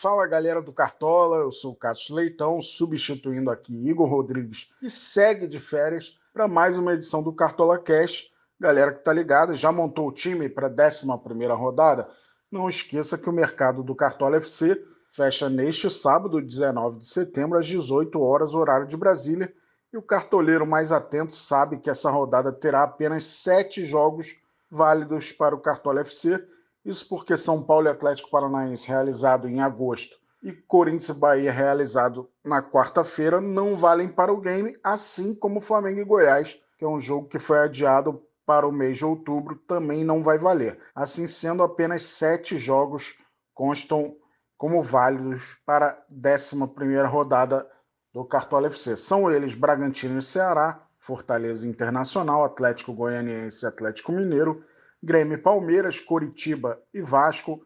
Fala galera do Cartola, eu sou o Cássio Leitão, substituindo aqui Igor Rodrigues, que segue de férias para mais uma edição do Cartola Cash. Galera que tá ligada, já montou o time para a 11 rodada? Não esqueça que o mercado do Cartola FC fecha neste sábado, 19 de setembro, às 18 horas, horário de Brasília. E o cartoleiro mais atento sabe que essa rodada terá apenas sete jogos válidos para o Cartola FC. Isso porque São Paulo e Atlético Paranaense, realizado em agosto, e Corinthians e Bahia, realizado na quarta-feira, não valem para o game, assim como Flamengo e Goiás, que é um jogo que foi adiado para o mês de outubro, também não vai valer. Assim sendo, apenas sete jogos constam como válidos para a 11 rodada do Cartola FC. São eles Bragantino e Ceará, Fortaleza Internacional, Atlético Goianiense e Atlético Mineiro, Grêmio e Palmeiras, Coritiba e Vasco,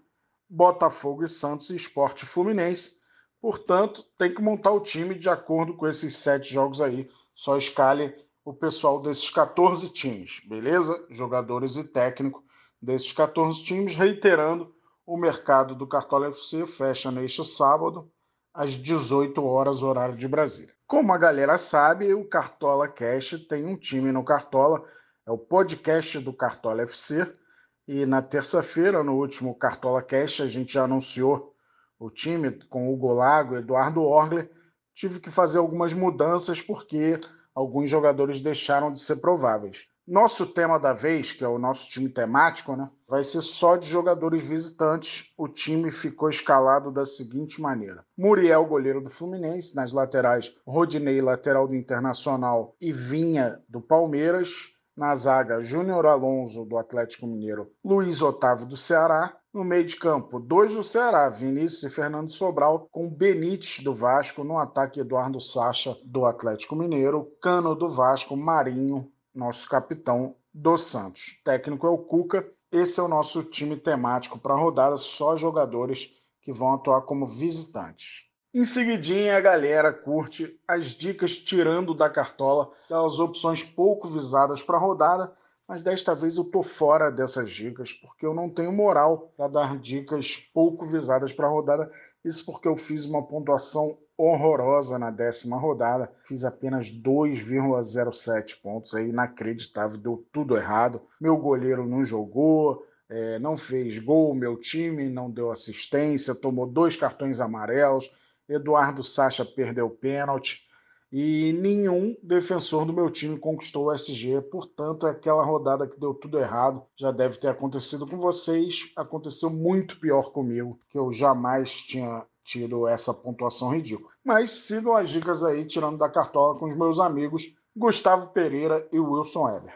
Botafogo e Santos e Esporte Fluminense. Portanto, tem que montar o time de acordo com esses sete jogos aí. Só escale o pessoal desses 14 times, beleza? Jogadores e técnico desses 14 times, reiterando o mercado do Cartola FC fecha neste sábado, às 18 horas, horário de Brasília. Como a galera sabe, o Cartola Cash tem um time no Cartola, é o podcast do Cartola FC. E na terça-feira, no último Cartola Cash, a gente já anunciou o time com o Golago, Eduardo Orgler. Tive que fazer algumas mudanças porque alguns jogadores deixaram de ser prováveis. Nosso tema da vez, que é o nosso time temático, né, vai ser só de jogadores visitantes. O time ficou escalado da seguinte maneira: Muriel, goleiro do Fluminense, nas laterais, Rodinei, lateral do Internacional e Vinha do Palmeiras. Na zaga, Júnior Alonso, do Atlético Mineiro, Luiz Otávio, do Ceará. No meio de campo, dois do Ceará, Vinícius e Fernando Sobral, com Benítez do Vasco. No ataque, Eduardo Sacha, do Atlético Mineiro, Cano do Vasco, Marinho nosso capitão dos Santos. Técnico é o Cuca. Esse é o nosso time temático para a rodada, só jogadores que vão atuar como visitantes. Em seguidinha, a galera curte as dicas tirando da cartola, aquelas opções pouco visadas para a rodada, mas desta vez eu tô fora dessas dicas, porque eu não tenho moral para dar dicas pouco visadas para a rodada. Isso porque eu fiz uma pontuação horrorosa na décima rodada. Fiz apenas 2,07 pontos. É inacreditável, deu tudo errado. Meu goleiro não jogou, é, não fez gol. Meu time não deu assistência, tomou dois cartões amarelos. Eduardo Sacha perdeu pênalti. E nenhum defensor do meu time conquistou o SG, portanto, aquela rodada que deu tudo errado já deve ter acontecido com vocês. Aconteceu muito pior comigo, que eu jamais tinha tido essa pontuação ridícula. Mas sigam as dicas aí, tirando da cartola com os meus amigos Gustavo Pereira e Wilson Weber.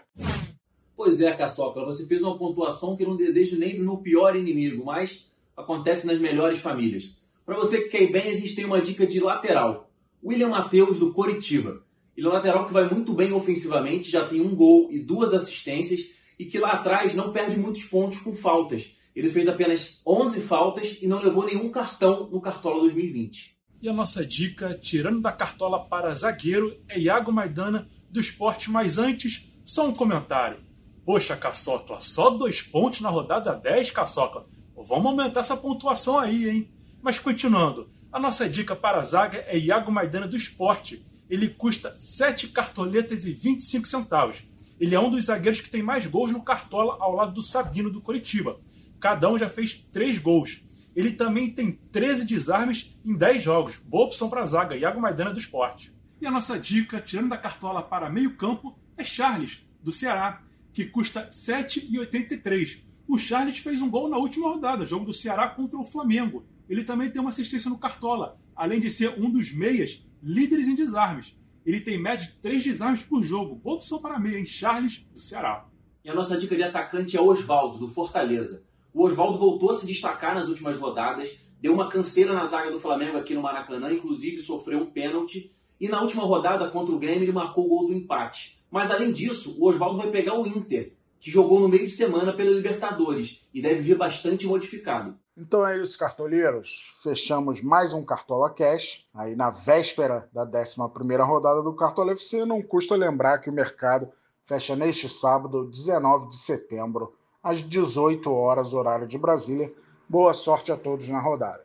Pois é, Caçoca, você fez uma pontuação que não desejo nem no pior inimigo, mas acontece nas melhores famílias. Para você que quer ir bem, a gente tem uma dica de lateral. William Matheus, do Coritiba. Ele é um lateral que vai muito bem ofensivamente, já tem um gol e duas assistências, e que lá atrás não perde muitos pontos com faltas. Ele fez apenas 11 faltas e não levou nenhum cartão no Cartola 2020. E a nossa dica, tirando da cartola para zagueiro, é Iago Maidana do esporte, mas antes, só um comentário. Poxa, Caçocla, só dois pontos na rodada 10, Caçocla. Vamos aumentar essa pontuação aí, hein? Mas continuando, a nossa dica para a zaga é Iago Maidana do esporte. Ele custa 7 cartoletas e 25 centavos. Ele é um dos zagueiros que tem mais gols no Cartola ao lado do Sabino do Curitiba. Cada um já fez 3 gols. Ele também tem 13 desarmes em 10 jogos. Boa opção para a zaga, Iago Maidana do esporte. E a nossa dica, tirando da cartola para meio campo, é Charles, do Ceará, que custa 7,83. O Charles fez um gol na última rodada, jogo do Ceará contra o Flamengo. Ele também tem uma assistência no Cartola, além de ser um dos meias líderes em desarmes. Ele tem média de 3 desarmes por jogo. Boa opção para meia, em Charles, do Ceará. E a nossa dica de atacante é Oswaldo, do Fortaleza. O Oswaldo voltou a se destacar nas últimas rodadas, deu uma canseira na zaga do Flamengo aqui no Maracanã, inclusive sofreu um pênalti. E na última rodada contra o Grêmio ele marcou o gol do empate. Mas além disso, o Oswaldo vai pegar o Inter, que jogou no meio de semana pela Libertadores e deve vir bastante modificado. Então é isso, cartoleiros. Fechamos mais um Cartola Cash. Aí na véspera da 11 rodada do Cartola FC, não custa lembrar que o mercado fecha neste sábado, 19 de setembro, às 18 horas, horário de Brasília. Boa sorte a todos na rodada.